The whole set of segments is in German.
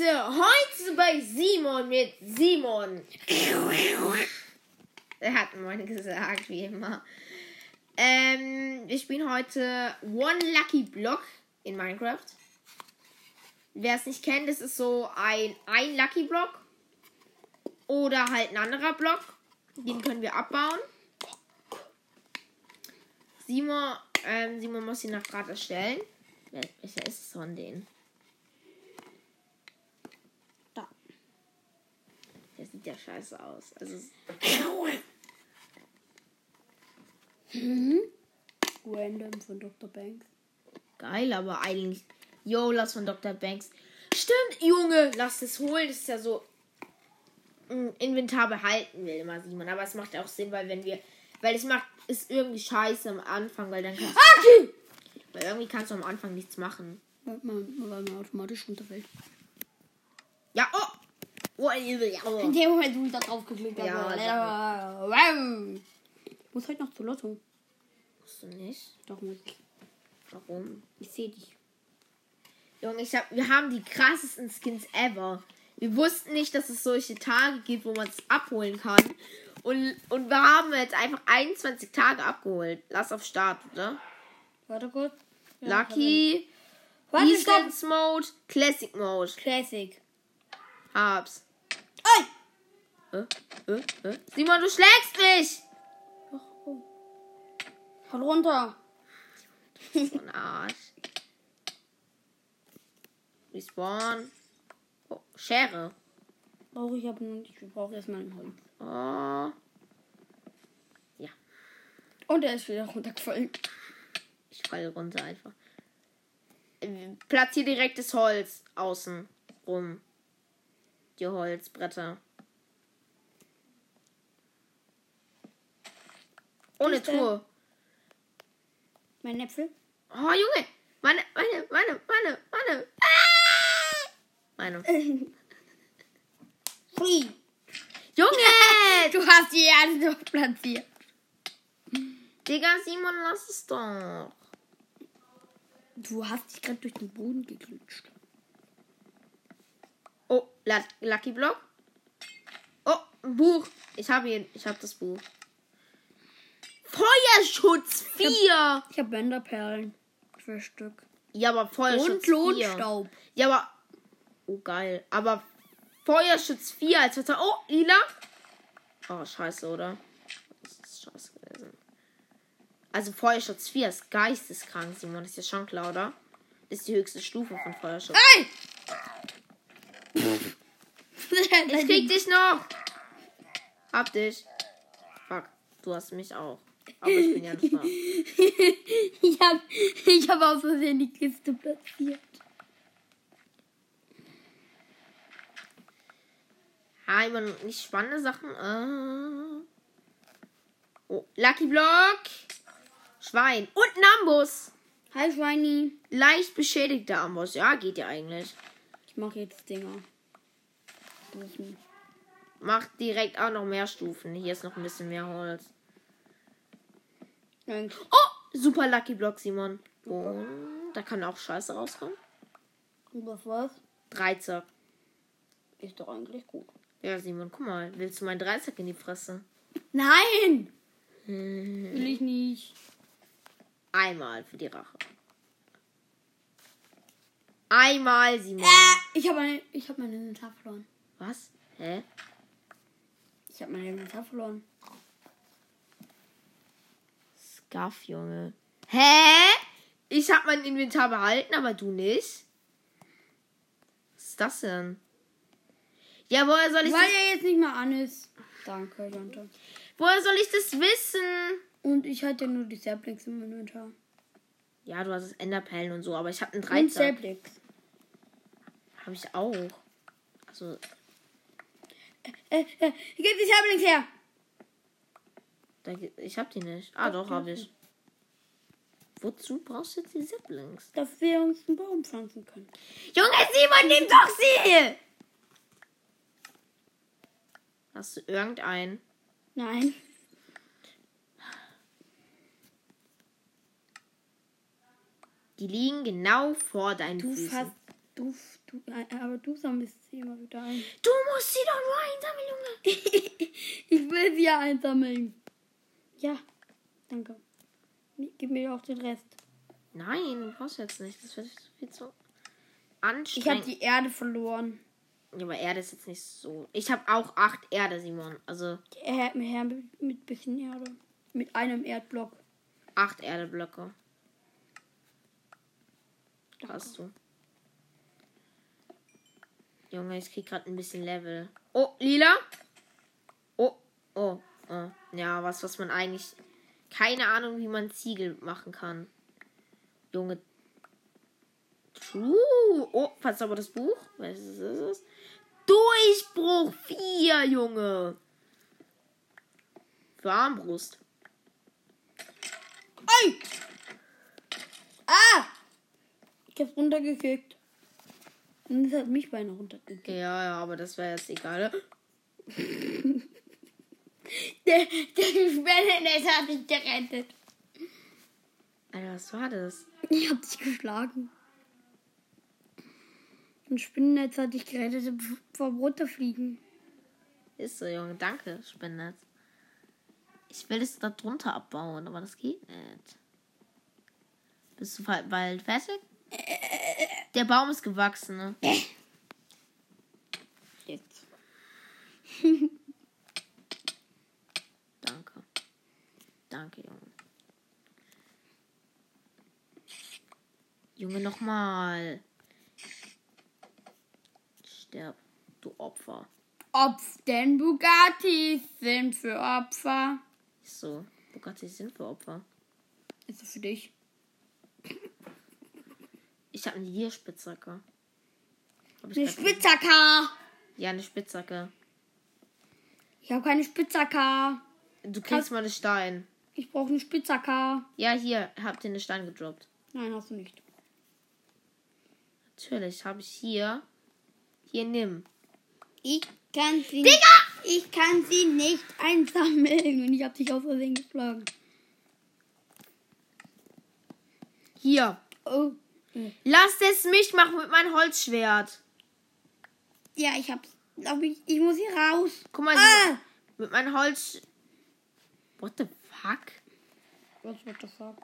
Leute, heute bei Simon mit Simon. Er hat moin gesagt, wie immer. Ähm, wir spielen heute One Lucky Block in Minecraft. Wer es nicht kennt, das ist so ein, ein Lucky Block. Oder halt ein anderer Block. Den können wir abbauen. Simon, ähm, Simon muss ihn nach gerade erstellen. Welcher ist es von denen? Da. Der sieht ja scheiße aus. Also, Random von Dr. Banks. geil, aber eigentlich. Yo, lass von Dr. Banks. Stimmt, Junge, lass es holen. Das ist ja so. ein Inventar behalten will immer Simon. Aber es macht auch Sinn, weil wenn wir. Weil es macht. Ist irgendwie scheiße am Anfang, weil dann kannst Aki! Weil irgendwie kannst du am Anfang nichts machen. Weil man, weil man automatisch runterfällt. Ja, oh! Oh, ja, In dem Moment, wo ich da drauf geklickt Ja, habe. Wow. Ich muss heute noch zu Lotto. Musst du nicht? Doch muss ich. Warum? Ich sehe dich. Junge, ich hab, wir haben die krassesten Skins ever. Wir wussten nicht, dass es solche Tage gibt, wo man es abholen kann. Und, und wir haben jetzt einfach 21 Tage abgeholt. Lass auf Start, oder? Warte kurz. Lucky, Warte. Defense Mode, Classic Mode. Classic. Hab's. Ey! Äh, äh, äh. Simon, du schlägst mich! Ach, oh. Fall runter. So ein Arsch. Respawn. Oh, Schere. Brauche ich aber nicht. Wir brauchen erstmal ein Holz. Oh. Und er ist wieder runtergefallen. Ich falle runter einfach. Äh, Platzier direkt das Holz außen rum. Die Holzbretter. Ohne Tour. Mein Äpfel? Oh, Junge. Meine, meine, meine, meine, meine. Ah! Meine. Junge! Du hast die Erde doch platziert. Digga, Simon, lass es doch. Du hast dich gerade durch den Boden geklutscht. Lucky Block. Oh, ein Buch. Ich habe ihn. Ich habe das Buch. Feuerschutz 4. Ich habe Bänderperlen. Vier Stück. Ja, aber Feuerschutz Und 4. Lohnstaub. Ja, aber. Oh, geil. Aber Feuerschutz 4 als Wetter. Oh, lila. Oh, scheiße, oder? Das ist scheiße gewesen. Also, Feuerschutz 4 ist geisteskrank, Simon. Das ist ja schon klar, oder? Das ist die höchste Stufe von Feuerschutz. Ey! Ich krieg dich noch. Hab dich. Fuck, du hast mich auch. Aber ich bin ja nicht da. ich habe ich hab aus Versehen die Kiste platziert. Ha, immer nicht spannende Sachen. Äh. Oh, Lucky Block. Schwein. Und ein Amboss. Hi, Schweini. Leicht beschädigter Amboss. Ja, geht ja eigentlich. Ich mache jetzt Dinger. Stufen. Macht direkt auch noch mehr Stufen. Hier ist noch ein bisschen mehr Holz. Nein. Oh, super Lucky Block, Simon. Und da kann auch Scheiße rauskommen. Was war's? Dreizack. Ist doch eigentlich gut. Ja, Simon, guck mal. Willst du meinen Dreizack in die Fresse? Nein! Hm. Will ich nicht. Einmal für die Rache. Einmal, Simon. Äh, ich habe meine, ich habe meine Inventar verloren. Was? Hä? Ich habe meine Inventar verloren. Scuff, Junge. Hä? Ich hab mein Inventar behalten, aber du nicht? Was ist das denn? Ja, woher soll ich Weil das, er jetzt nicht mehr an ist. Danke, Dante. woher soll ich das wissen? Und ich hatte nur die Saplings im Inventar. Ja, du hast Enderperlen und so, aber ich habe einen Und Dreizack. Saplings. Habe ich auch. Also, Äh, äh, gib die Saplings her! da, ich hab die nicht. Ah, doch, habe ich. Wozu brauchst du jetzt die Siblings? Dass wir uns einen Baum pflanzen können. Junge, Simon, nimm doch sie! Hast du irgendeinen? Nein. Die liegen genau vor deinen Du Füßen. fast. Du, Du, aber du sammelst sie immer wieder ein. Du musst sie doch nur einsammeln, Junge. Ich will sie ja einsammeln. Ja, danke. Gib mir auch den Rest. Nein, du brauchst jetzt nicht. Das wird viel zu Ich habe anstrengend. die Erde verloren. Ja, aber Erde ist jetzt nicht so. Ich habe auch acht Erde, Simon. Also Her, her mit, mit bisschen Erde. Mit einem Erdblock. acht Erdeblöcke. Hast du. Junge, ich krieg gerade ein bisschen Level. Oh, lila. Oh, oh, oh. Ja, was, was man eigentlich. Keine Ahnung, wie man Ziegel machen kann. Junge. True. Oh, was aber das Buch? Was ist es? Durchbruch 4, Junge. Für Armbrust. Ei! Ah! Ich hab's runtergekickt. Und es hat mich beinahe runtergekickt. Ja, ja, aber das wäre jetzt egal. Der, der Spinnennetz hat dich gerettet. Alter, was war das? Ich hab dich geschlagen. Ein Spinnennetz hat dich gerettet vor runterfliegen. Ist so, Junge. Danke, Spinnnetz. Ich will es da drunter abbauen, aber das geht nicht. Bist du bald fertig? Der Baum ist gewachsen, ne? Jetzt. Danke. Danke, Junge. Junge, nochmal. Sterb, du Opfer. Opf, denn Bugattis sind für Opfer. Ist so. Bugatti sind für Opfer. Ist das für dich? Ich habe eine ich Eine Spitzhacke. Ja, eine Spitzhacke. Ich habe keine Spitzhacke. Du kriegst mal einen Stein. Ich brauche eine Spitzhacke. Ja, hier, habt ihr einen Stein gedroppt. Nein, hast du nicht. Natürlich, habe ich hier. Hier, nimm. Ich kann sie nicht. Ich kann sie nicht einsammeln. Und ich habe dich aus Versehen geschlagen. Hier. Oh. Lass es mich machen mit meinem Holzschwert. Ja, ich hab's. Glaub ich, ich muss hier raus. Guck mal, Ah! Mit meinem Holz. What the fuck? Was what the fuck?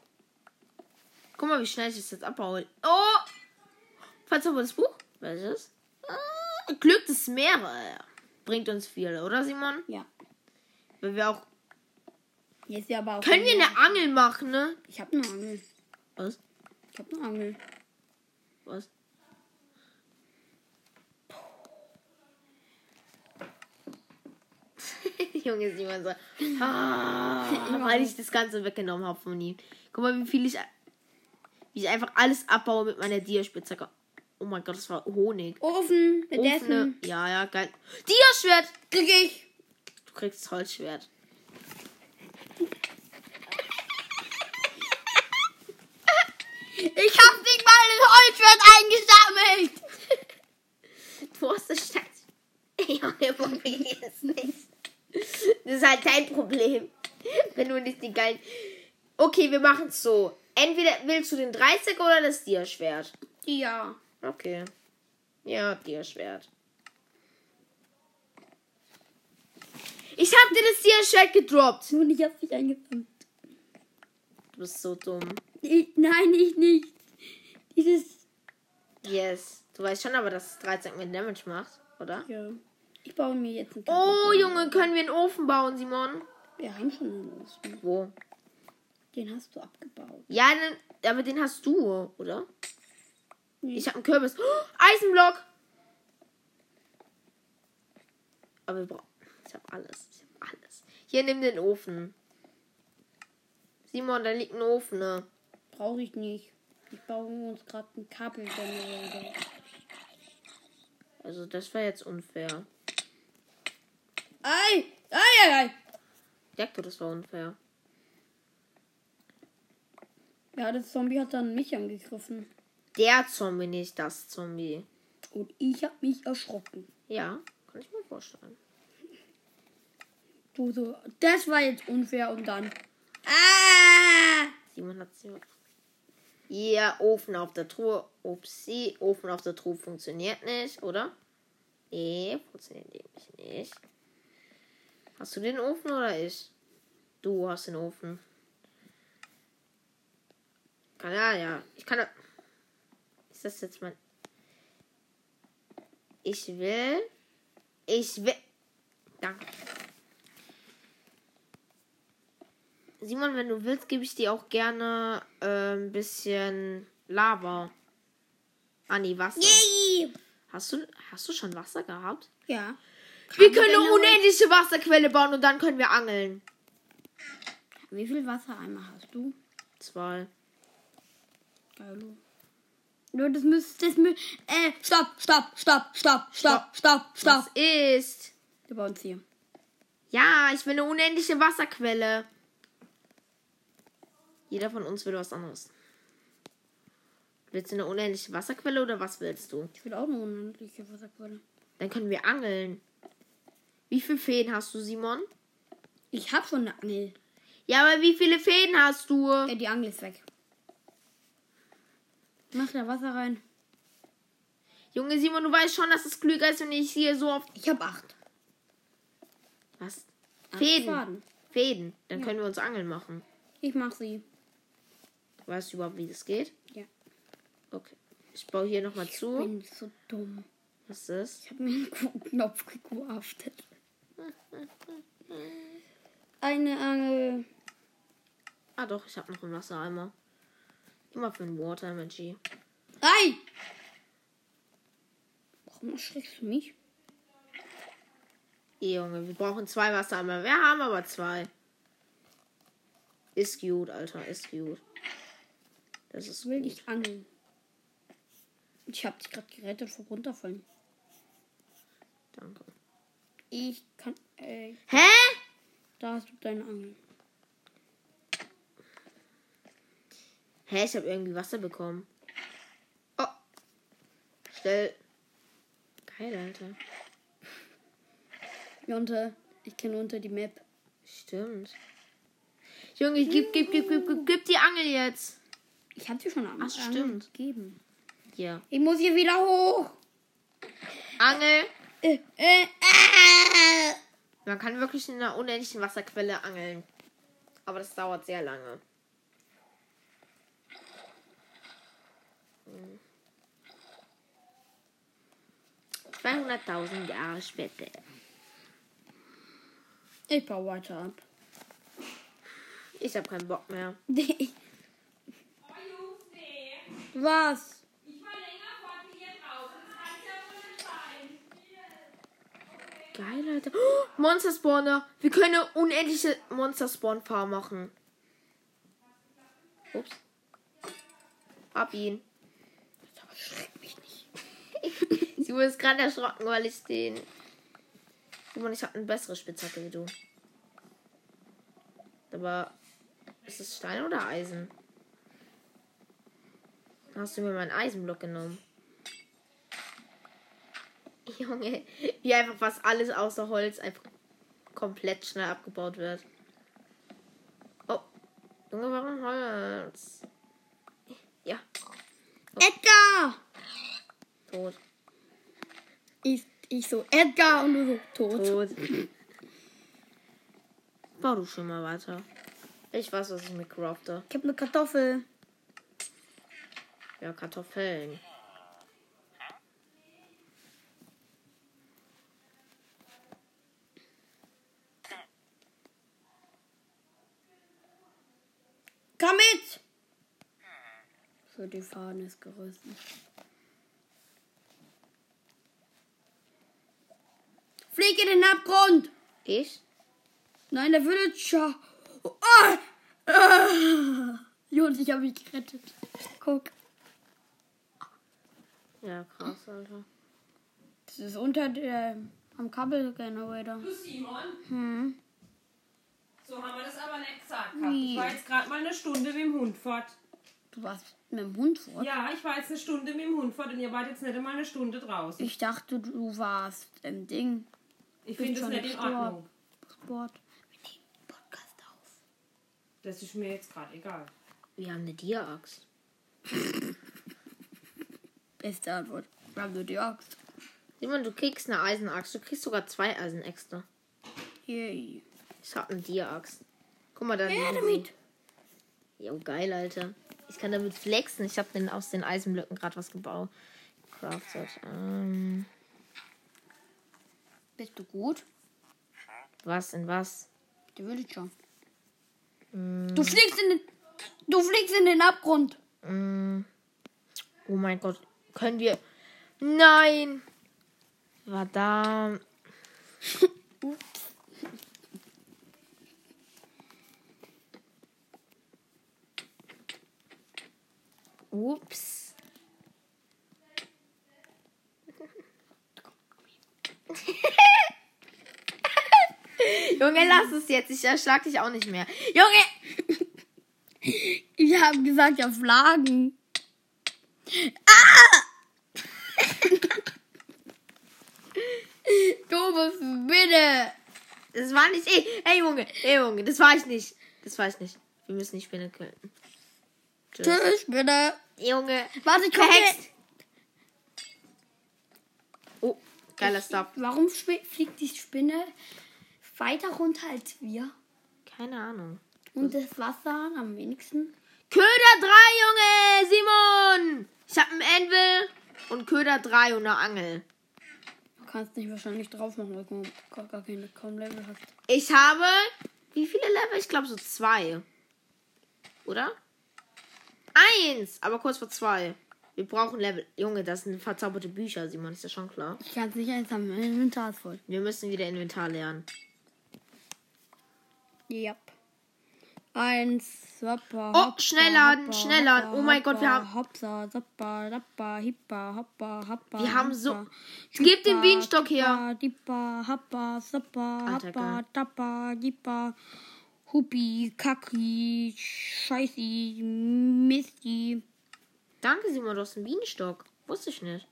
Guck mal, wie schnell ich das jetzt abbaue. Oh! Das Buch? Welches? Ah, Glück des Meeres. Bringt uns viel, oder Simon? Ja. Weil wir auch. Jetzt ja aber auch. Können wir eine Angel machen, ne? Ich hab eine Angel. Was? Ich hab eine Angel. Was? Junge Simon so. Ah, weil ich das Ganze weggenommen habe von ihm. Guck mal, wie viel ich. Wie ich einfach alles abbaue mit meiner Dia-Spitzhacke. Oh mein Gott, das war Honig. Ofen Offene. Ja, ja, geil. Dia-Schwert! Krieg ich. Du kriegst Holzschwert. Ich ein Holzschwert eingesammelt. Du hast das Stadt. Junge, probier es nicht. Das ist halt dein Problem. Wenn du nicht die geilen. Okay, wir machen es so. Entweder willst du den 30er oder das Dia-Schwert. Ja. Okay. Ja, Dia-Schwert. Ich hab dir das Dia-Schwert gedroppt. Und ich hab dich eingesammelt. Du bist so dumm. Ich, nein, ich nicht. Dieses. Yes. Du weißt schon aber, dass es 13 mit Damage macht, oder? Ja. Ich baue mir jetzt einen Oh. Junge, können wir einen Ofen bauen, Simon? Wir haben schon einen Ofen. Wo? Den hast du abgebaut. Ja, den, aber den hast du, oder? Nee. Ich habe einen Kürbis. Oh, Eisenblock. Aber wir brauchen. Ich habe alles. Ich habe alles. Hier, nimm den Ofen. Simon, da liegt ein Ofen, ne? Brauche ich nicht. Ich baue uns gerade einen Kabelgenerator. Also, das war jetzt unfair. Ei! Ei, ei, ei! Jacko, das war unfair. Ja, das Zombie hat dann mich angegriffen. Der Zombie, nicht das Zombie. Und ich habe mich erschrocken. Ja, kann ich mir vorstellen. Du so, das war jetzt unfair und dann. Ah! Simon hat sie. Ja, Ofen auf der Truhe. Upsi, Ofen auf der Truhe funktioniert nicht, oder? Nee, funktioniert nämlich nicht. Hast du den Ofen oder ich? Du hast den Ofen. Kann ja, ja. Ich kann. Ist das jetzt mein. Ich will. Ich will. Danke. Simon, wenn du willst, gebe ich dir auch gerne äh, ein bisschen Lava. Anni, Wasser. Yay! Hast du, hast du schon Wasser gehabt? Ja. Wir Kann können denn eine unendliche Wasserquelle bauen und dann können wir angeln. Wie viel Wassereimer hast du? Zwei. Geilo. Nur das müsste. Das mü äh, stopp, stopp, stopp, stopp, stopp, stopp, stopp. Was ist? Wir bauen es hier. Ja, ich will eine unendliche Wasserquelle. Jeder von uns will was anderes. Willst du eine unendliche Wasserquelle oder was willst du? Ich will auch eine unendliche Wasserquelle. Dann können wir angeln. Wie viele Fäden hast du, Simon? Ich hab schon eine Angel. Ja, aber wie viele Fäden hast du? Äh, die Angel ist weg. Mach da Wasser rein. Junge Simon, du weißt schon, dass es klüger ist, wenn ich hier so oft. Ich hab acht. Was? Acht Fäden. Faden. Fäden. Dann können wir uns angeln machen. Ich mach sie. Weißt du überhaupt, wie das geht? Ja. Okay. Ich baue hier nochmal Ich zu. bin so dumm. Was ist das? Ich habe mir einen guten Knopf gecraftet. Eine Angel. Ah doch, ich habe noch einen Wassereimer. Immer für einen Water Energy. Ei! Warum erschreckst du mich? Eh, Junge, wir brauchen zwei Wassereimer. Wir haben aber zwei. Ist gut, Alter, ist gut. Das ist will nicht angeln. Ich hab dich gerade gerettet vor runterfallen. Danke. Ich kann. Äh, Hä? da hast du deine Angel. Hä, ich habe irgendwie Wasser bekommen. Oh. Schnell. Geil, Alter. Jonte, ich kenne unter die Map. Stimmt. Junge, gib, gib, gib, gib, gib, gib die Angel jetzt. Ich hatte schon eine Ach, Angel stimmt. gegeben. Hier. Ich muss hier wieder hoch. Angel. Äh, äh, äh. Man kann wirklich in einer unendlichen Wasserquelle angeln. Aber das dauert sehr lange. Hm. 200.000 Jahre später. Ich baue weiter ab. Ich habe keinen Bock mehr. Was? Geil, Alter. Oh, Monster Spawner. Wir können eine unendliche Monster Spawn Farm machen. Ups. Hab ihn. Aber schreck mich nicht. Sie wurde gerade erschrocken, weil ich den. Simon, ich habe eine bessere Spitzhacke wie du. Aber ist es Stein oder Eisen? Hast du mir meinen Eisenblock genommen? Junge, wie einfach fast alles außer Holz einfach komplett schnell abgebaut wird. Oh, Junge, warum Holz? Ja, Edgar! tot. Ich, ich so, Edgar und du so, tot. Tot. Bau du schon mal weiter. Ich weiß, was ich mit crafte. Ich hab eine Kartoffel. Ja, Kartoffeln. Komm mit! So, die Fahne ist gerissen. Flieg in den Abgrund! Ich? Nein, der Villager. Oh, ah, ah. Jungs, ich habe mich gerettet. Guck. Ja, krass, Alter. Das ist unter der. am Kabelgenerator. Du Simon, Hm. so haben wir das aber nicht gesagt. Nee. Ich war jetzt gerade mal eine Stunde mit dem Hund fort. Du warst mit dem Hund fort? Ja, ich war jetzt eine Stunde mit dem Hund fort und ihr wart jetzt nicht einmal eine Stunde draußen. Ich dachte, du warst im Ding. Ich bin finde das schon nicht in gestorben. Ordnung. Sport. Wir nehmen Podcast auf. Das ist mir jetzt gerade egal. Wir haben eine Dia-Axt. Beste Antwort. Wir haben nur die Axt. Simon, du kriegst eine Eisenaxt. Du kriegst sogar zwei Eisenäxte. Yay. Ich hab eine Dia-Axt. Guck mal da. Ja, damit. Jo, geil, Alter. Ich kann damit flexen. Ich hab den aus den Eisenblöcken gerade was gebaut. Crafted. Ähm, Bist du gut? was in was? Der würde schon. Du fliegst in den. Du fliegst in den Abgrund. Mm. Oh mein Gott. Können wir. Nein! Verdammt. Ups. Junge, lass es jetzt. Ich erschlag dich auch nicht mehr. Junge! Ich habe gesagt, ja, Flagen. Ah! Doofe Spinne. Das war nicht ich. Hey Junge, hey Junge, das war ich nicht. Das war ich nicht. Wir müssen die Spinne killen. Tschüss. Tschüss, Spinne. Junge. Warte, ich komme. Oh, geiler Stop. Warum fliegt die Spinne weiter runter als wir? Keine Ahnung. Und das Wasser am wenigsten? Köder 3, Junge! Simon! Ich hab einen Anvil und Köder 3 und eine Angel. Du kannst nicht wahrscheinlich drauf machen, weil du gar keine kaum Level hast. Ich habe. Wie viele Level? Ich glaube so zwei. Oder? Eins! Aber kurz vor zwei. Wir brauchen Level. Junge, das sind verzauberte Bücher, Simon, ist ja schon klar. Ich kann es nicht eins haben, mein Inventar ist voll. Wir müssen wieder Inventar lernen. Yep. Eins, hoppa, Oh, hoppa, schnell laden, hoppa, schnell laden. hoppa, Oh mein Gott, wir hoppa, haben- Hopsa, sappa, sappa, hippa, hoppa, hoppa. Wir haben hoppa, so- Gib den Bienenstock her. hoppa, Dippa, hoppa, Alter, hoppa, tappa, dippa, huppi, kacki, scheißi, misti. Danke, Simon, du hast einen Bienenstock. Wusste ich nicht.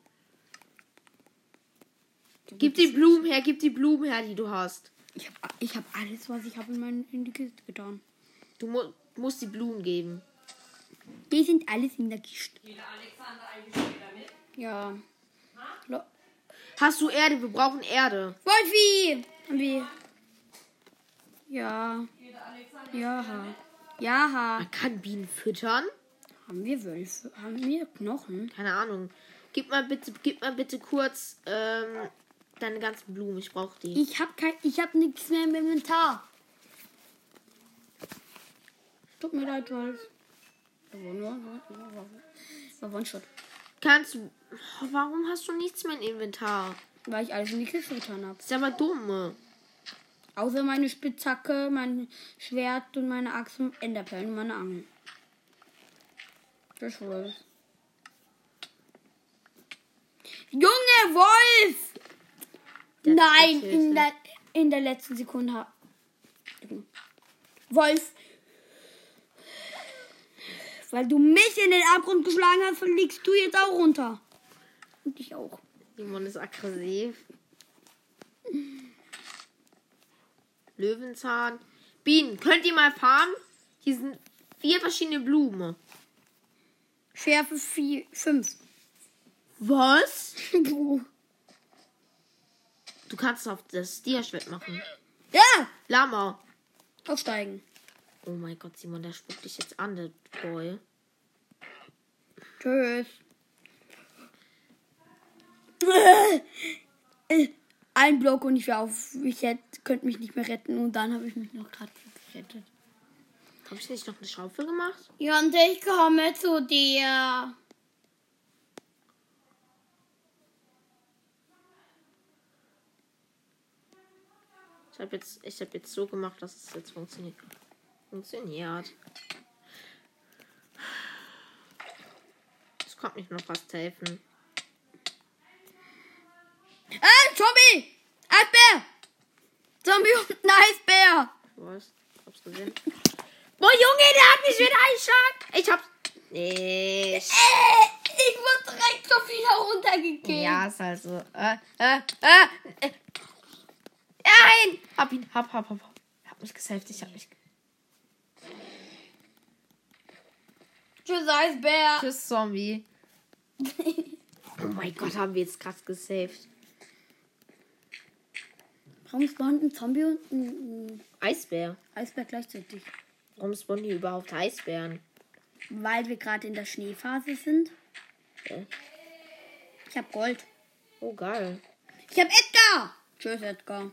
Gib die Blumen her, gib die Blumen her, die du hast. Ich habe ich hab alles, was ich habe in, in die Kiste getan. Du mu musst die Blumen geben. Die sind alles in der Kiste. Jeder Alexander eigentlich später mit. Ja. Lo Hast du Erde? Wir brauchen Erde. Wolfi! Haben wir. Ja. Ja. Ja. Man kann Bienen füttern? Haben wir Wölfe? Haben wir Knochen? Keine Ahnung. Gib mal bitte, gib mal bitte kurz ähm, deine ganzen Blumen. Ich brauche die. Ich hab kein. Ich hab nichts mehr im Inventar. Tut mir leid, Wolf. Da war One-Shot. Kannst du. Warum hast du nichts mehr im Inventar? Weil ich alles in die Kiste getan habe. Das ist aber dumm. Außer meine Spitzhacke, mein Schwert und meine Axt und Enderperlen und meine Angel. Das war's. Junge Wolf! Der Nein, in der, in der letzten Sekunde. Wolf! Weil du mich in den Abgrund geschlagen hast, fliegst du jetzt auch runter. Und ich auch. Simon ist aggressiv. Löwenzahn. Bienen, könnt ihr mal farmen? Hier sind vier verschiedene Blumen. Schärfe 5. Was? Du kannst auf das Dia-Schwert machen. ja! Lama. Aufsteigen. Oh mein Gott, Simon, der spuckt dich jetzt an, der Boy. Tschüss. Ein Block und ich wäre auf. Ich hätte, könnte mich nicht mehr retten und dann habe ich mich noch gerade gerettet. Habe ich nicht noch eine Schaufel gemacht? Ja, und ich komme zu dir. Ich habe jetzt, ich hab jetzt so gemacht, dass es jetzt funktioniert. Funktioniert. Es kommt nicht noch was helfen. Ah, Zombie! Eisbär! Zombie und ein Eisbär! Was? Ich hab's gesehen. Boah, Junge, der hat mich wieder einschlag. Ich hab's. Nee. Äh, ich wurde direkt so viel heruntergekickt. Ja, ist halt so. Äh, äh, äh, äh. Nein! Hab ihn, hab, hab, hab. hab. Hab mich gesaved, ich hab mich. Tschüss, Eisbär. Tschüss, Zombie. oh mein Gott, haben wir jetzt krass gesaved. Warum spawnt ein Zombie und ein, Eisbär. Eisbär gleichzeitig? Warum spawnen hier überhaupt Eisbären? Weil wir gerade in der Schneephase sind. Okay. Ich hab Gold. Oh, geil. Ich hab Edgar. Tschüss, Edgar.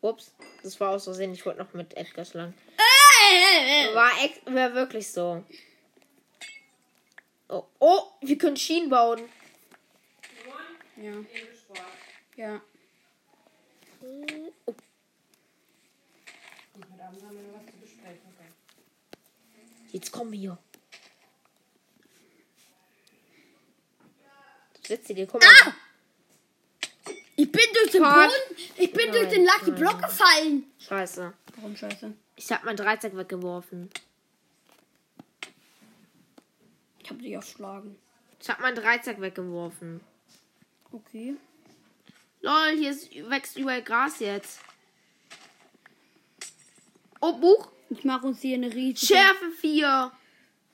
Ups, das war aus Versehen. Ich wollte noch mit Edgar schlagen. Äh, War, ex war wirklich so. Oh, oh, wir können Schienen bauen. Ja. Ja. Oh, Heute Abend haben wir noch was zu besprechen. Okay. jetzt kommen wir. Witzige, guck mal. Ah! Ich bin durch den Fuck. Boden. Ich bin durch Nein, den Lucky nein. Block gefallen. Scheiße. Warum scheiße? Ich hab mein Dreizack weggeworfen. Ich hab dich erschlagen. Ich hab mein Dreizack weggeworfen. Okay. Lol, hier ist, wächst überall Gras jetzt. Oh, Buch. Ich mache uns hier eine riesige... Schärfe 4.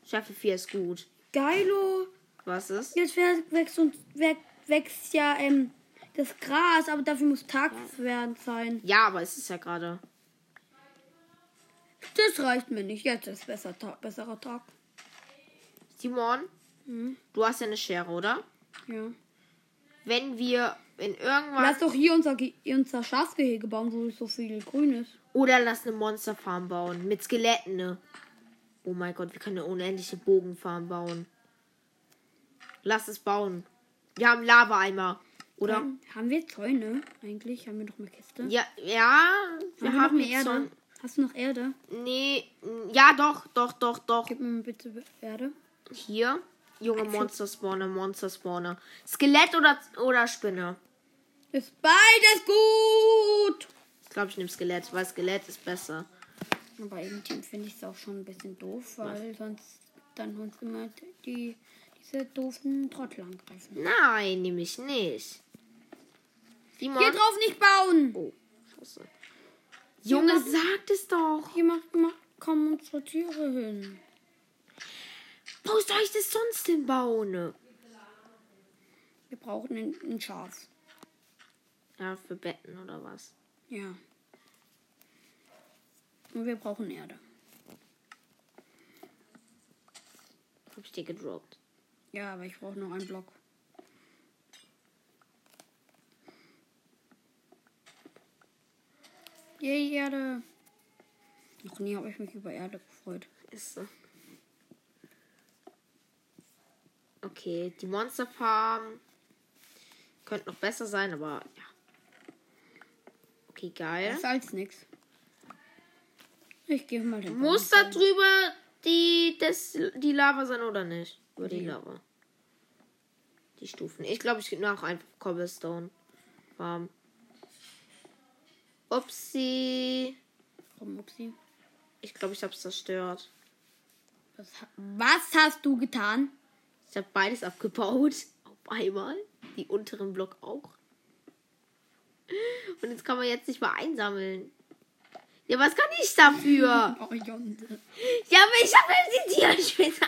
Schärfe 4 ist gut. Geilo. Was ist? Jetzt wächst, uns, wächst, wächst ja ähm, das Gras, aber dafür muss Tag werden sein. Ja, aber es ist ja gerade. Das reicht mir nicht. Jetzt ist besser Ta besserer Tag. Simon, Hm? du hast ja eine Schere, oder? Ja. Wenn wir in irgendwann. Lass doch hier unser, Ge unser Schafsgehege bauen, wo so viel grün ist. Oder lass eine Monsterfarm bauen. Mit Skeletten, ne? Oh mein Gott, wir können eine unendliche Bogenfarm bauen. Lass es bauen. Wir haben Lava-Eimer. Oder? Haben, haben wir Zäune eigentlich? Haben wir noch eine Kiste? Ja, ja. Wir haben, haben, wir jetzt Erde? Hast du noch Erde? Nee, ja, doch, doch, doch, doch. Gib mir bitte Erde. Hier. Junge Monster Spawner, Monster Spawner. Skelett oder, oder Spinne? Ist beides gut! Ich glaube, ich nehme Skelett, weil Skelett ist besser. Aber irgendwie finde ich es auch schon ein bisschen doof, weil sonst dann uns immer die, diese doofen Trottel angreifen. Nein, nehme ich nicht. Simon. Hier drauf nicht bauen! Oh, scheiße. Junge, sagt es doch. Hier macht, macht, kommen unsere Tiere hin. Wo soll ich das sonst hinbauen? Wir brauchen ein, ein Schaf. Ja, für Betten oder was? Ja. Und wir brauchen Erde. Hab ich dir gedroppt. Ja, aber ich brauche noch einen Block. Yay, Erde. Noch nie habe ich mich über Erde gefreut. Ist so. Okay, die Monsterfarm könnte noch besser sein, aber ja. Okay, geil. Besser als nix. Ich gehe mal den Muss da drüber die, das, die Lava sein oder nicht? Über die Die. Lava. Die Stufen. Ich glaube, ich mache einfach Cobblestone. Farm. Upsi. Warum, Upsi? Ich glaube, ich habe es zerstört. Was hast du getan? Ich habe beides abgebaut. Auf einmal. Die unteren Block auch. Und jetzt kann man jetzt nicht mal einsammeln. Ja, was kann ich dafür? Oh, Jonte. Ja, aber ich habe die Tierspitze.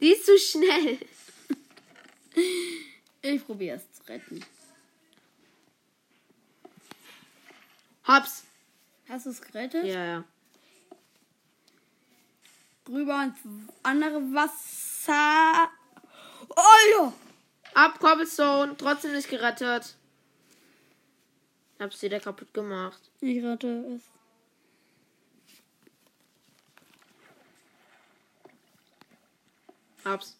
Die ist zu schnell. Ich probiere es zu retten. Hab's. Hast du es gerettet? Ja, ja. Rüber ins andere Wasser. Oh ja. Ab Cobblestone. Trotzdem nicht gerettet. Hab's wieder kaputt gemacht. Ich rette es. Hab's.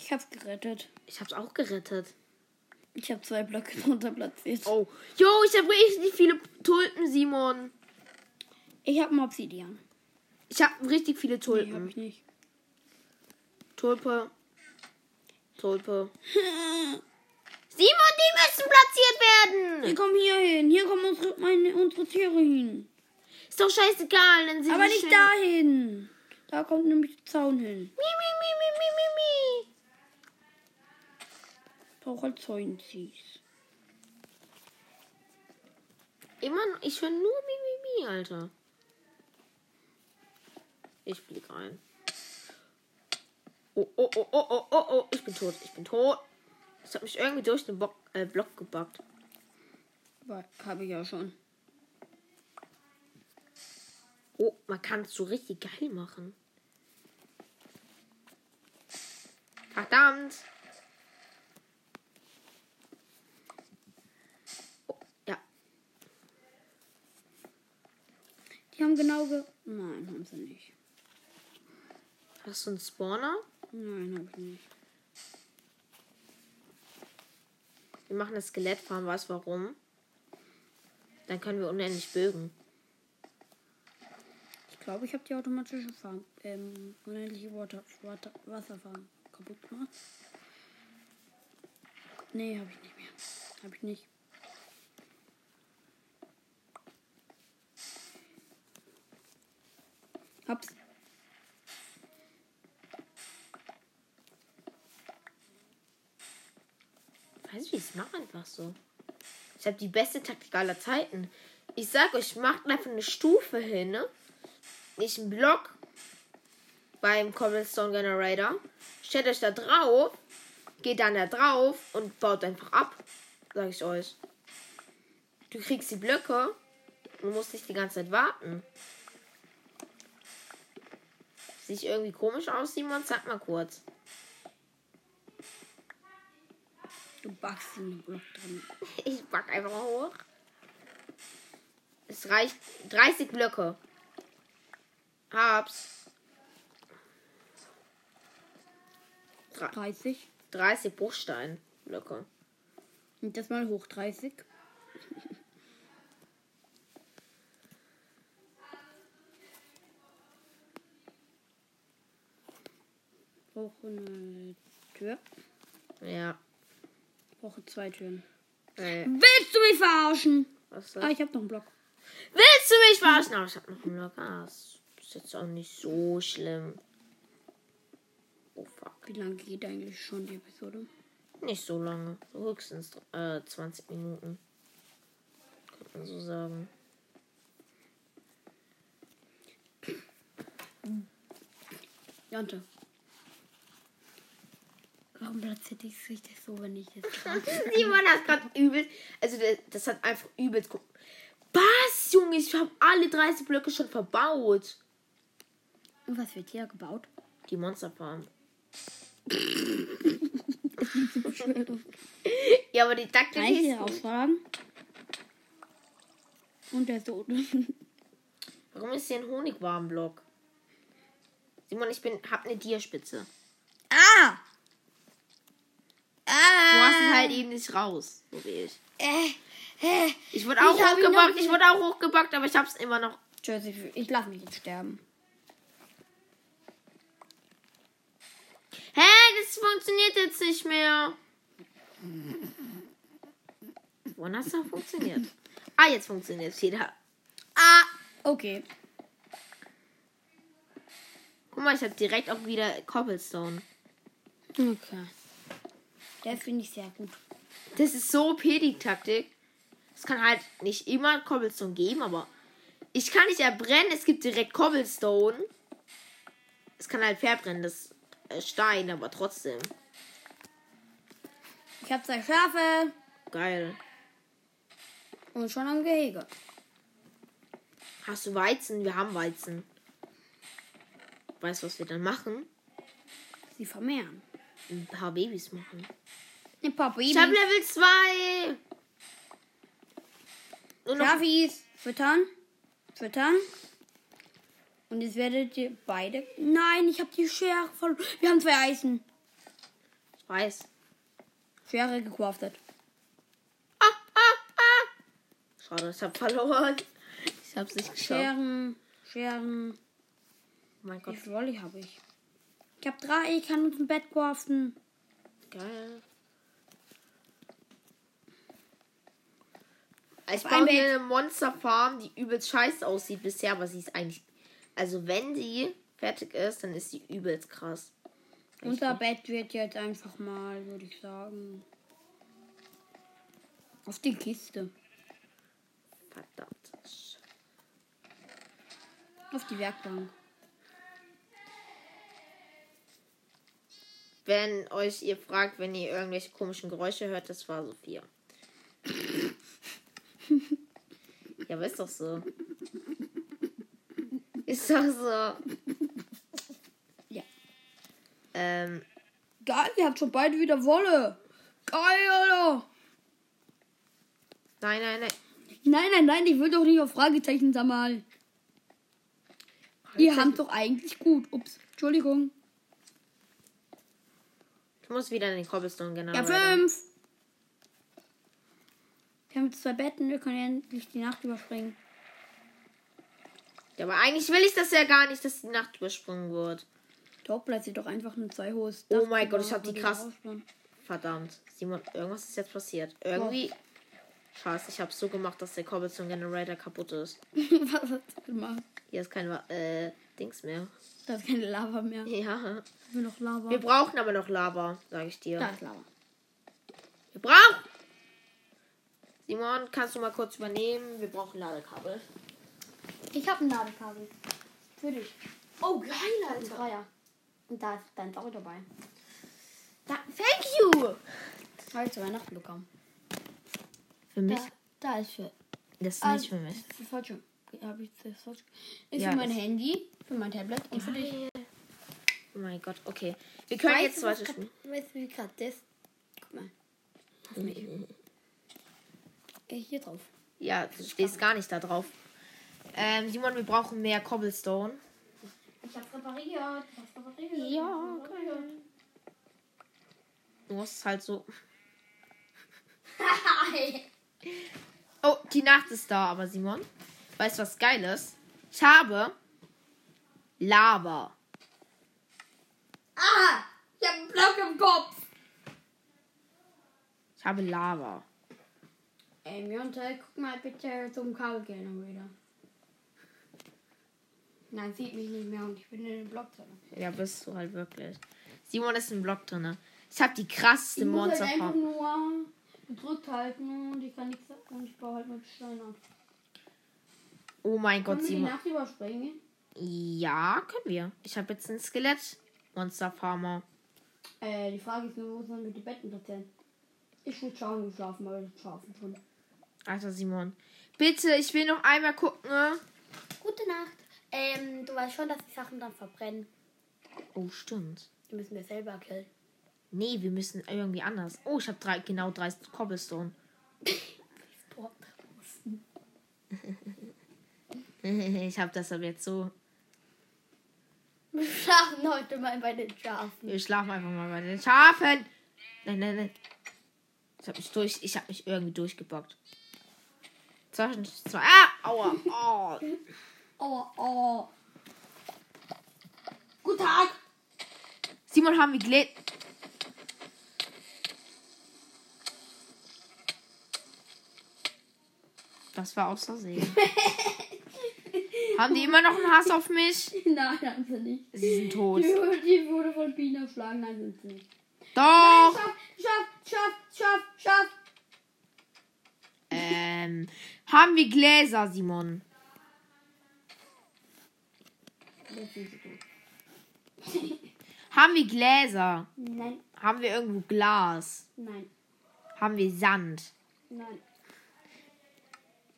Ich hab's gerettet. Ich hab's auch gerettet. Ich habe zwei Blöcke drunter platziert. Oh. Jo, ich habe richtig viele Tulpen, Simon. Ich habe einen Obsidian. Ich habe richtig viele Nee, Tulpen. habe ich nicht. Tulpe. Tulpe. Simon, die müssen platziert Wir werden. kommen hier hin. Hier kommen unsere, meine, unsere Tiere hin. Ist doch scheißegal. Dann sind Aber nicht schnell- dahin. Da kommt nämlich der Zaun hin. Mi, mi, mi, mi, mi, mi, mi. Brauche halt Zäunzies. Immer noch, ich höre nur mi, mi, Alter. Ich flieg rein. Oh, oh, oh, oh, oh, oh, oh. Ich bin tot. Ich bin tot. Das hat mich irgendwie durch den Bock, äh, Block gebackt. Habe ich ja schon. Oh, man kann es so richtig geil machen. Verdammt. Oh, ja, Die haben genau ge... Nein, haben sie nicht. Hast du einen Spawner? Nein, habe ich nicht. Wir machen das Skelettfarm, weißt du warum? Dann können wir unendlich bögen. Ich glaube, ich habe die automatische Farm, ähm, unendliche Water, Water, Wasserfarm kaputt gemacht. Nee, habe ich nicht mehr. Habe ich nicht. Hab's. Weiß ich, ich mache einfach so. Ich habe die beste Taktik aller Zeiten. Ich sag euch, macht einfach eine Stufe hin, ne? Nicht einen Block beim Cobblestone Generator. Stellt euch da drauf, geht dann da drauf und baut einfach ab. Sag ich euch. Du kriegst die Blöcke und musst nicht die ganze Zeit warten. Sieht irgendwie komisch aus, Simon? Sag mal kurz. Du backst in den Block drin. Ich back einfach hoch. Es reicht 30 Blöcke. Hab's. Dre- 30. 30 Bruchsteinblöcke. Und das mal hoch 30. Brauche eine Tür. Ja. Brauche zwei Türen. Äh, Willst du mich verarschen? was ist Ah, das? ich habe noch einen Block. Willst du mich verarschen? Aber ich hab noch einen Block. Ah, das ist jetzt auch nicht so schlimm. Oh fuck. Wie lange geht eigentlich schon die Episode? Nicht so lange. So höchstens äh, 20 Minuten. Könnte man so sagen. Jante. Warum platziert ich das so, wenn ich jetzt. Simon hat gerade übel. Also, das hat einfach übelst. gu- Was, Junge? Ich habe alle 30 Blöcke schon verbaut. Und was wird hier gebaut? Die Monsterfarm. ja, aber die Taktik Kann ich hier ist. ausfragen? Und der so. Warum ist hier ein Honigwarmblock? Simon, ich bin, hab eine Dierspitze. ah! Du hast es Ah! halt eben nicht raus, so wie ich. Äh, äh. Ich wurde auch Ich hab ich wurde auch hochgebackt, aber ich hab's immer noch. Tschüss, ich, ich lass mich jetzt sterben. Hä, das funktioniert jetzt nicht mehr. Wann hast du funktioniert? Ah, jetzt funktioniert es wieder. Ah! Okay. Guck mal, ich habe direkt auch wieder Cobblestone. Okay. Der finde ich sehr gut. Das ist so OP, die Taktik. Es kann halt nicht immer Cobblestone geben, aber ich kann nicht erbrennen. Es gibt direkt Cobblestone. Es kann halt verbrennen, das äh, Stein, aber trotzdem. Ich habe zwei Schafe Geil. und schon am Gehege. Hast du Weizen? Wir haben Weizen. Weißt du, was wir dann machen? Sie vermehren. Ein paar Babys machen. Ein paar Ich habe Babys. Level 2. Nur noch Schafis. Füttern. Füttern. Und jetzt werdet ihr beide. Nein, ich habe die Schere verloren. Wir haben zwei Eisen. Ich weiß. Schere gecraftet. Ah, ah, ah. Schade, ich habe verloren. Ich hab's nicht geschafft. Scheren. Scheren. Mein Gott, Wie viel Wolle habe ich? Ich habe drei. Ich kann uns ein Bett craften. geil. Ich baue hier eine Monsterfarm, die übelst scheiße aussieht bisher, aber sie ist eigentlich. Also, wenn sie fertig ist, dann ist sie übelst krass. Unser Bett wird jetzt einfach mal, würde ich sagen. Auf die Kiste. Verdammt. Auf die Werkbank. Wenn euch ihr fragt, wenn ihr irgendwelche komischen Geräusche hört, das war Sophia. ja, aber ist doch so. Ist doch so. Ja. Ähm, Geil, ihr habt schon beide wieder Wolle. Geil, Alter. nein, nein, nein. Nein, nein, nein, ich will doch nicht auf Fragezeichen sammeln. Ihr habt doch eigentlich gut. Ups, Entschuldigung. Muss wieder in den Cobblestone genau. Ja, fünf. Wir haben zwei Betten, wir können endlich die Nacht überspringen. Ja, aber eigentlich will ich das ja gar nicht, dass die Nacht übersprungen wird. Top, platziert doch einfach nur zwei hohes. Oh Dach mein Gott, ich hab wo die krass-. Verdammt. Simon, irgendwas ist jetzt passiert. Irgendwie. Scheiße, ich hab's so gemacht, dass der Cobblestone Generator kaputt ist. Was hast du gemacht? Hier ist kein äh, Dings mehr. Da ist keine Lava mehr. Ja. Will noch Lava. Wir brauchen aber noch Lava, sage ich dir. da ist Lava. Wir brauchen. Simon, kannst du mal kurz übernehmen? Wir brauchen Ladekabel. Ich habe ein Ladekabel. Für dich. Oh, geil, Ein Dreier. Und da ist dein auch dabei. Da, thank you! Habe ich zu Weihnachten bekommen. Für mich? Da, da ist für. Das ist Ah, nicht für mich. Das ist falsch. Habe ich das falsch. Ist Ja, für mein ist- Handy, für mein Tablet und für dich. Oh mein Gott, okay. Wir können Weißt jetzt weiter spielen. Weißt du, wie gerade das? Guck mal. Mich. Äh, hier drauf. Ja, du stehst gar nicht da drauf. Ähm, Simon, wir brauchen mehr Cobblestone. Ich hab's repariert. Ich hab's repariert. Ja, okay. Du musst halt so. Oh, die Nacht ist da, aber Simon. Weißt du, was geil ist? Ich habe Lava. ah! Ich hab einen Block im Kopf. Ich habe Lava. Ey, Mionte, guck mal bitte zum Kabelgenerator. Nein, sieht mich nicht mehr und ich bin in den Block drin. Ja, bist du halt wirklich. Simon ist im Block drin. Ich habe die krasseste Ich muss halt einfach nur gedrückt halten und ich kann nichts und ich baue halt mit Stein ab. Oh mein Können Gott, wir die Simon. Nacht überspringen? Ja, können wir. Ich habe jetzt ein Skelett Monster Farmer. Äh, die Frage ist nur, wo sollen wir die Betten platzieren? Ich würde schauen, wir schlafen, aber wir schlafen schon. Alter Simon. Bitte, ich will noch einmal gucken. ne? Gute Nacht. Ähm, du weißt schon, dass die Sachen dann verbrennen. Oh, stimmt. Die müssen wir selber killen. Nee, wir müssen irgendwie anders. Oh, ich habe drei, genau drei Cobblestone. ich habe das aber jetzt so. Wir schlafen heute mal bei den Schafen. Wir schlafen einfach mal bei den Schafen. Nein, nein, nein. Ich habe mich durch. Ich habe mich irgendwie durchgebockt. Zwischen zwei. Ah! Aua! Oh. Oh, oh. Guten Tag. Simon haben wir gelegt. Das war aus Versehen. haben die immer noch einen Hass auf mich? Nein, haben sie nicht. Sie sind tot. Die wurde, die wurde von Bienen erschlagen. Nein, sind sie nicht. Doch! Schaff, schaff, schaff, schaff, schaff. Ähm, haben wir Gläser, Simon? Haben wir Gläser? Nein, Haben wir irgendwo Glas? nein, Haben wir Sand? nein.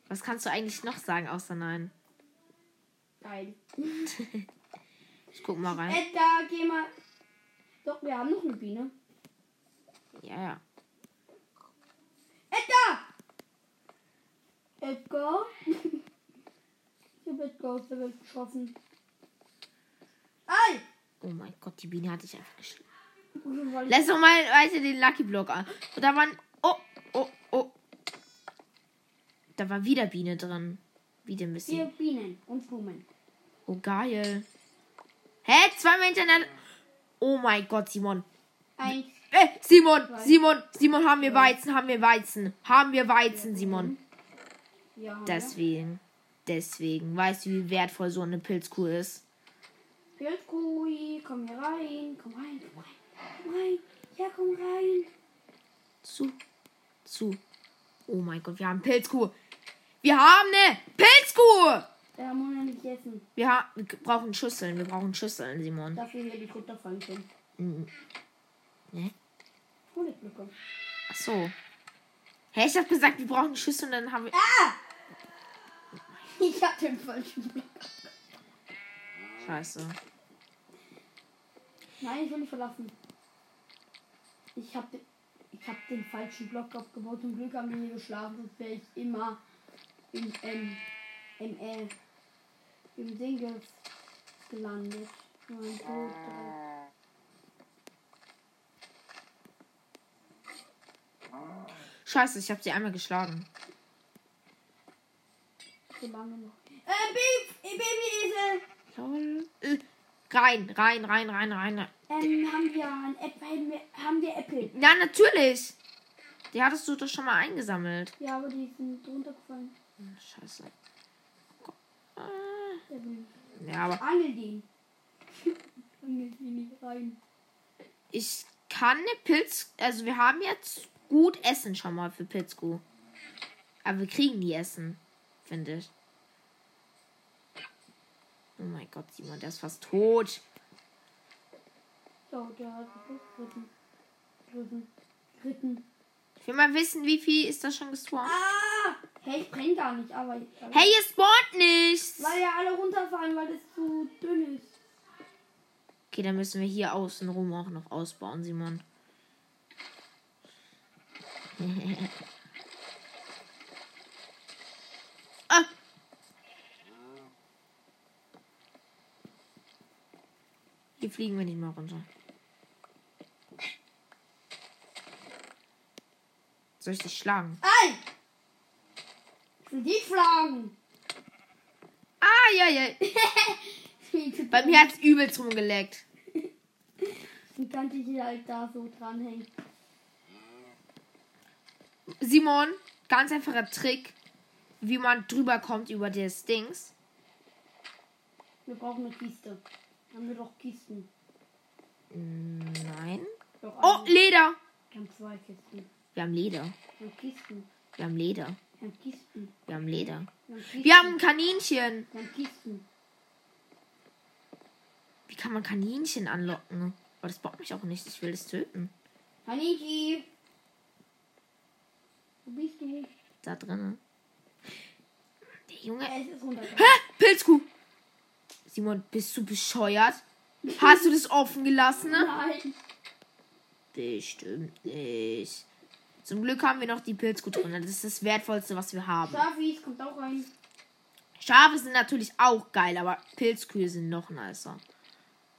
Was kannst du eigentlich noch sagen außer nein? Geil. Ich guck mal rein. Edgar, geh mal. Doch, wir haben noch eine Biene. Ja, ja. Edgar! Edgar? ich hab Edgar aus der Welt geschaffen. Ei! Oh mein Gott, die Biene hatte ich einfach geschlagen. Lass doch mal weiter den Lucky Block an. Und da waren. Oh, oh, oh. Da war wieder Biene drin. Wieder ein Vier bisschen. Bienen und Blumen. Oh, geil. Hä? Zweimal hintereinander. Oh mein Gott, Simon. Eins, Äh, Simon, Simon, Simon, haben wir Weizen, haben wir Weizen. Haben wir Weizen, Simon. ja. Deswegen. Deswegen. Weißt du, wie wertvoll so eine Pilzkuh ist? Pilzkui, komm hier rein. Komm rein, komm rein. Komm rein. Ja, komm rein. Zu. Zu. Oh mein Gott, wir haben Pilzkuh. Wir haben eine Pilzkuh. Muss ja nicht essen. Wir, ha wir brauchen Schüsseln. Wir brauchen Schüsseln, Simon. Dafür hier die runterfallen können. Mhm. Ne? Honigblöcke. Ach so. Hä, ich hab gesagt, wir brauchen Schüsseln, dann haben wir. Ich hab den falschen Block. Scheiße. Nein, ich will nicht verlassen. Ich hab, den, ich hab den falschen Block aufgebaut. Zum Glück haben wir hier geschlafen, sonst wäre ich immer im, ähm, im, äh, im Ding ge- gelandet. Mein Gott. Scheiße, ich hab sie einmal geschlagen. So lange noch. Äh, Baby, Babyesel! Lol. Äh, Rein, rein, rein, rein, rein. Ähm, haben wir ein Äpfel, haben wir, haben wir Äpfel? Ja, natürlich. Die hattest du doch schon mal eingesammelt. Ja, aber die sind runtergefallen. Scheiße. Will Ja, aber Angel den. Angel den nicht rein. ich kann eine Pilz. Also, wir haben jetzt gut Essen schon mal für Pilzkuh. Aber wir kriegen die Essen, finde ich. Oh mein Gott, Simon, der ist fast tot. So, der hat geritten. Geritten. Geritten. Ich will mal wissen, wie viel ist das schon gespawnt? Ah! Hey, ich brenn gar nicht, aber. Hey, ihr spawnt nichts! Weil ja alle runterfallen, weil das zu dünn ist. Okay, dann müssen wir hier außenrum auch noch ausbauen, Simon. ah! Hier fliegen wir nicht mal runter. Soll ich dich schlagen? Ey! Will dich schlagen! Ah, ja, ja. Bei mir hat's übelst rumgeleckt. Wie kann ich hier halt da so dranhängen? Simon, ganz einfacher Trick, wie man drüber kommt über das Dings. Wir brauchen eine Kiste. Haben wir doch Kisten. Nein. Doch Oh. Leder. Wir haben zwei Kisten. Wir haben Leder. Wir haben Kisten. Wir haben Leder. Wir haben Kisten. Wir haben Leder. Wir haben ein Kaninchen. Wie kann man Kaninchen anlocken? Aber das braucht mich auch nicht. Ich will es töten. Haniki! Wo bist du? Da drinnen. Der Junge. Es ist runter. Hä? Pilzkuh. Simon, bist du bescheuert? Hast du das offen gelassen? Ne? Nein. Bestimmt nicht. Zum Glück haben wir noch die Pilzkuh drin. Das ist das Wertvollste, was wir haben. Schafis kommt auch rein. Schafe sind natürlich auch geil, aber Pilzkühe sind noch nicer.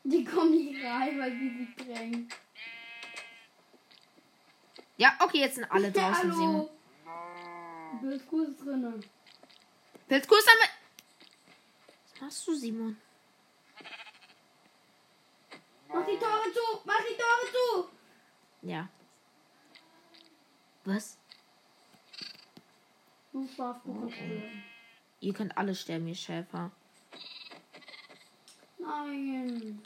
Die kommen nicht rein, weil die sich drängen. Ja, okay, jetzt sind alle draußen. Simon. Hallo. Bildskuh ist drinne. Pilzkuh ist damit. Was machst du, Simon? Mach die Tore zu! Mach die Tore zu! Ja. Was? Du Schaf, du kannst sterben. Ihr könnt alle sterben, ihr Schäfer. Nein.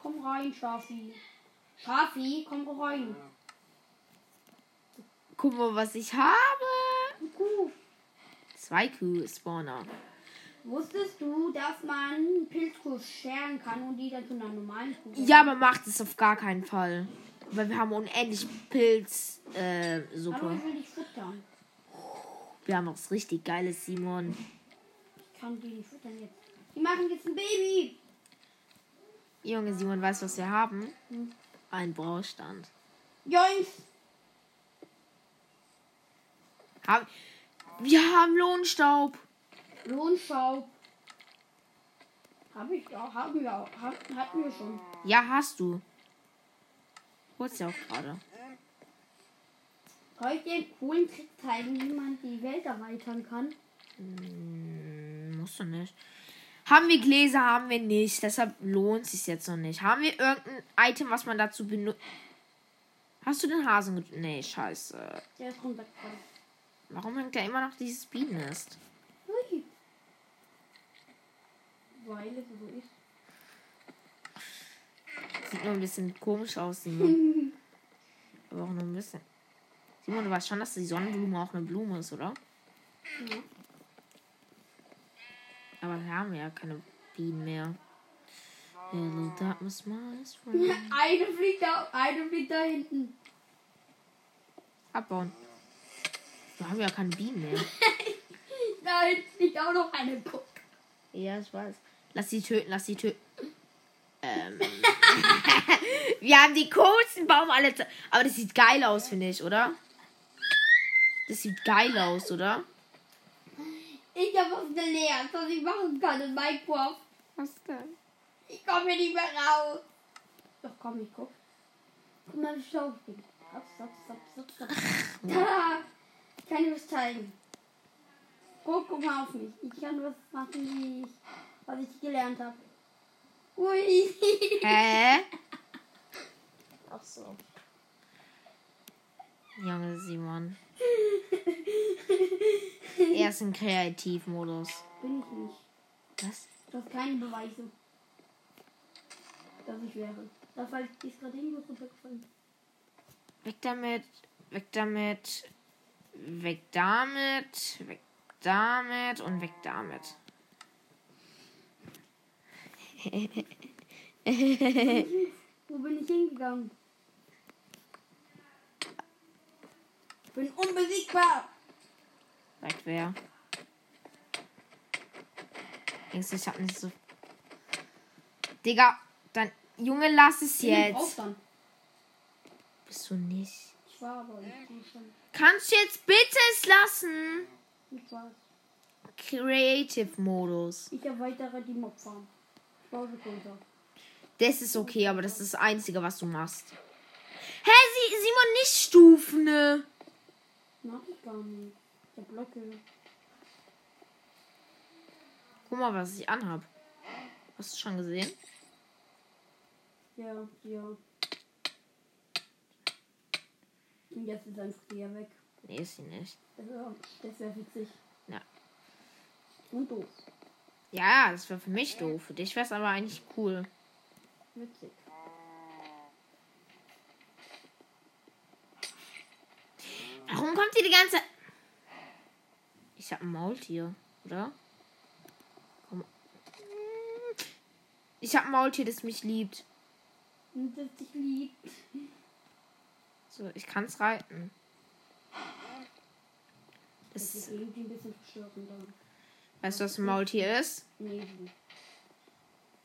Komm rein, Schafi. Schafi, komm rein. Guck mal, was ich habe. Kuh. Zwei Kuh-Spawner. Wusstest du, dass man Pilzkuh scheren kann und die dann zu einer normalen Kuh Ja, aber macht es auf gar keinen Fall. Weil wir haben unendlich Pilz-Suppe. Äh, futtern. wir haben was richtig Geiles, Simon. Ich kann die nicht futtern jetzt. Die machen jetzt ein Baby. Junge, Simon, weißt du, was wir haben? Hm. Ein Braustand. Joinks. Hab, wir haben Lohnstaub. Lohnschau. Hab ich auch, haben wir auch. Hab, hatten wir schon. Ja, hast du. Holst ja auch gerade. Soll ich dir einen coolen Trick zeigen, wie man die Welt erweitern kann? Hm, musst du nicht. Haben wir Gläser, haben wir nicht. Deshalb lohnt es sich jetzt noch nicht. Haben wir irgendein Item, was man dazu benutzt? Hast du den Hasen get Nee, scheiße. Der ist runtergefallen. Warum hängt da immer noch dieses Bienennest? Ui. Weil es so ist. Sieht nur ein bisschen komisch aus, Simon. Aber auch nur ein bisschen. Simon, du weißt schon, dass die Sonnenblume auch eine Blume ist, oder? Ja. Aber wir haben ja keine Bienen mehr. Hello, darkness, my. Eine fliegt da, eine fliegt da hinten. Abbauen. Wir haben ja keine Bienen mehr. Da hinten fliegt auch noch eine. Guck. Ja, ich weiß. Lass sie töten, lass sie töten. Ähm. wir haben die coolsten Baum alle. Aber das sieht geil aus, finde ich, oder? Das sieht geil aus, oder? Ich habe was gelernt, was ich machen kann in Minecraft. Was denn? Ich komme hier nicht mehr raus. Doch komm, ich guck. Guck mal, wie schlau ich bin. Stopp, stopp, stopp, stopp, stopp. Da! Ich kann dir was zeigen. Guck, guck mal auf mich. Ich kann was machen, wie ich, was ich gelernt habe. Ui! Hä? Ach so. Junge Simon. Er ist im Kreativmodus. Bin ich nicht. Was? Du hast keine Beweise, dass ich wäre. Da fällt die ist gerade irgendwo runtergefallen. Weg damit. Weg damit. Weg damit. Weg damit und weg damit. Wo bin ich hingegangen? Bin unbesiegbar. Weg wer? Denkst du, ich hab nicht so. Digga, dann. Junge, lass es ich jetzt. Bist du nicht. Ich war aber nicht schon. Kannst du jetzt bitte es lassen? Ich war. Creative Modus. Ich erweitere die Mobfarm. Das ist okay, aber das ist das Einzige, was du machst. Hä, Sie Simon, nicht Stufen, ne? Mach ich gar nicht. Der Blöcke. Guck mal, was ich anhab. Hast du schon gesehen? Ja, ja. Und jetzt ist ein Frier weg. Nee, ist sie nicht. Das wäre das wär witzig. Ja. Und doof. Ja, das wäre für mich doof. Für dich wäre es aber eigentlich cool. Witzig. Warum kommt hier die ganze. Ich hab ein Maultier, oder? Ich hab ein Maultier, das mich liebt. Und das dich liebt. So, ich kann's reiten. Das Das, ist irgendwie ein bisschen verstörend. Weißt du, was ein Maultier ist? Esel.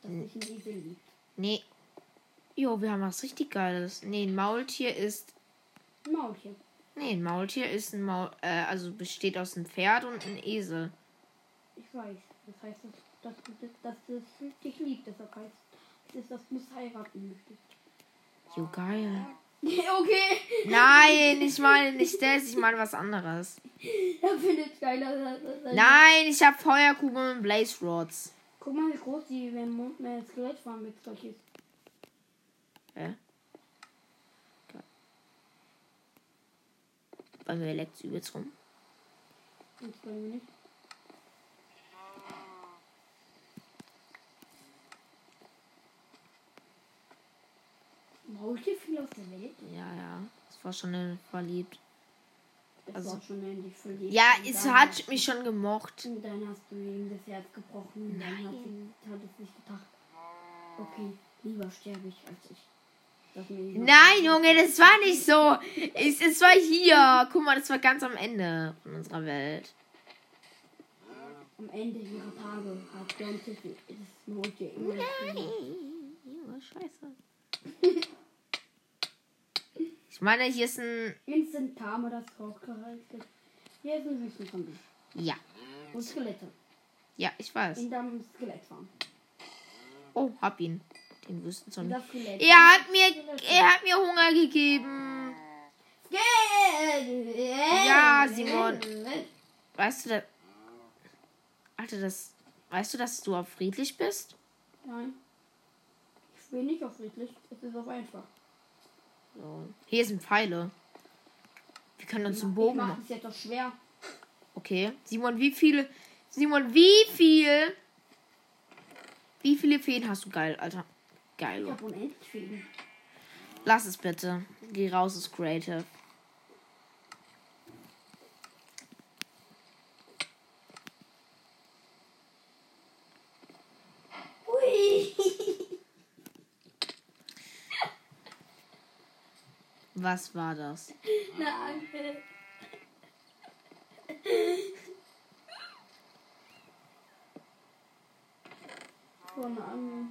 Dass dich ein Esel liebt. Nee. Jo, wir haben was richtig Geiles. Nee, ein Maultier ist. Ein Maulchen. Nee, ein Maultier ist ein Maul. Äh, also besteht aus einem Pferd und einem Esel. Ich weiß. Das heißt, dass, dass, dass es dich liebt. Deshalb heißt es, dass du es heiraten möchtest. Jo, geil. okay. Nein, ich meine nicht das, ich meine was anderes. Er findet als- Nein, ich habe Feuerkugeln und Blaze Rods. Guck mal, wie groß die wenn Mond mehr Skelettfarm mit gleich ist. Hä? Bei mir leckt übelst rum. Das wollen wir nicht. Maultier viel aus der Welt? Ja, ja. Das war schon äh, verliebt. Das Also- war schon endlich verliebt. Ja, es hat mich schon gemocht. Und dann hast du ihm das Herz gebrochen. Und dann hat, es sich gedacht, okay, lieber sterbe ich als ich. Nein, Junge, das war nicht so. Es, es war hier. Guck mal, das war ganz am Ende von unserer Welt. Am Ende ihrer Tage hat John das geliebt. Junge, scheiße. Ich meine, hier ist ein. Instant Tame das hochgehalten. Hier ist ein Wüstenzombie. Ja. Und Skelette. Ja, ich weiß. In der Skelettfarm. Oh, hab ihn. Den Wüstenzombie. Das. Er hat mir, er hat mir Hunger gegeben. Ja, Simon. Weißt du, da, Alter, das, weißt du, dass du auch friedlich bist? Nein. Ich will nicht auf friedlich. Es ist auch einfach. So. Hier sind Pfeile. Wir können uns einen Ich Bogen mache machen. es jetzt doch schwer. Okay. Simon, wie viele, Simon, wie viel, wie viele Feen hast du? Geil, Alter. Ich Geil. habe unendlich viele. Lass es bitte. Geh raus aus Creative. Was war das? Eine Angel. So eine Angel.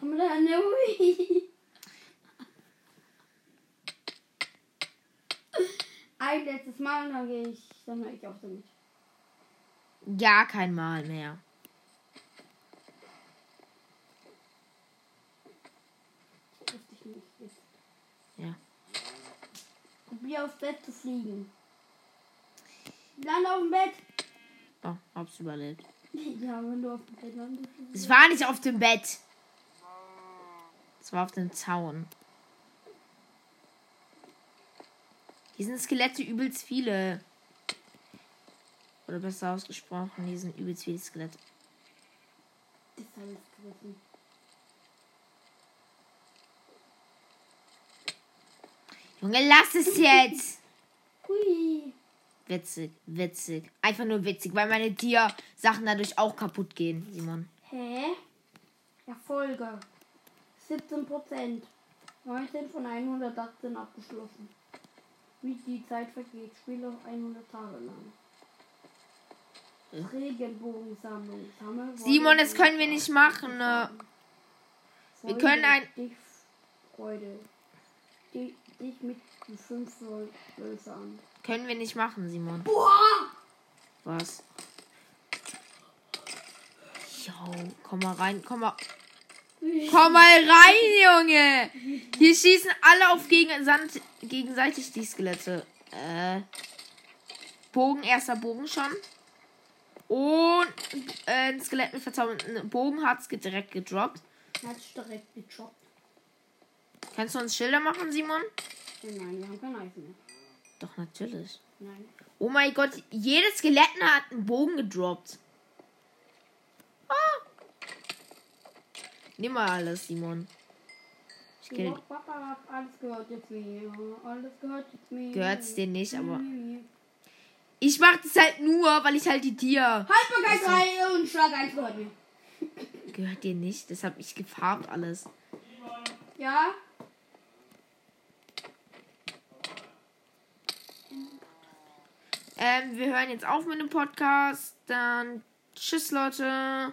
Komm da, ne, ui. Ein letztes Mal und dann gehe ich, dann höre ich auf damit. Ja, kein Mal mehr. Ich treffe dich nicht jetzt. Ja. Probier aufs Bett zu fliegen. Lande auf dem Bett. Oh, hab's überlebt. Ja, wenn du auf dem Bett landest. Es war nicht auf dem Bett. Es war auf dem Zaun. Hier sind Skelette übelst viele. Oder besser ausgesprochen, hier sind übelst viele Skelette. Das alles gerissen. Junge, lass es jetzt! Hui. Witzig, witzig. Einfach nur witzig, weil meine Tier-Sachen dadurch auch kaputt gehen, Simon. Hä? Erfolge. 17 Prozent. 19 von 118 abgeschlossen. Wie die Zeit vergeht. Spiele 100 Tage lang. Regenbogensammlung. Simon, das können wir nicht machen. Ne? Wir können ein- Freude. Dich, mit den 5 Wölfern. Können wir nicht machen, Simon. Boah! Was? Jo, komm mal rein, komm mal. Komm mal rein, Junge! Hier schießen alle auf Gegensand, gegenseitig die Skelette. Äh. Bogen, erster Bogen schon. Und äh, ein Skelett mit verzaubernden Bogen hat's ge- direkt gedroppt. Hat's direkt gechoppt. Kannst du uns Schilder machen, Simon? Nein, wir haben kein Eisen mehr. Doch, natürlich. Nein. Oh mein Gott, jedes Skelett hat einen Bogen gedroppt. Ah. Nimm mal alles, Simon. Ich kill, Ja, Papa, alles gehört jetzt mir. Alles gehört jetzt mir. gehört's dir nicht, aber ich mach das halt nur, weil ich halt die Tier. Haltbarkeitsreihe und Schlag 1 gehört mir. Gehört dir nicht, das hab ich gefarbt alles. Ja? Ähm, wir hören jetzt auf mit dem Podcast. Dann tschüss, Leute.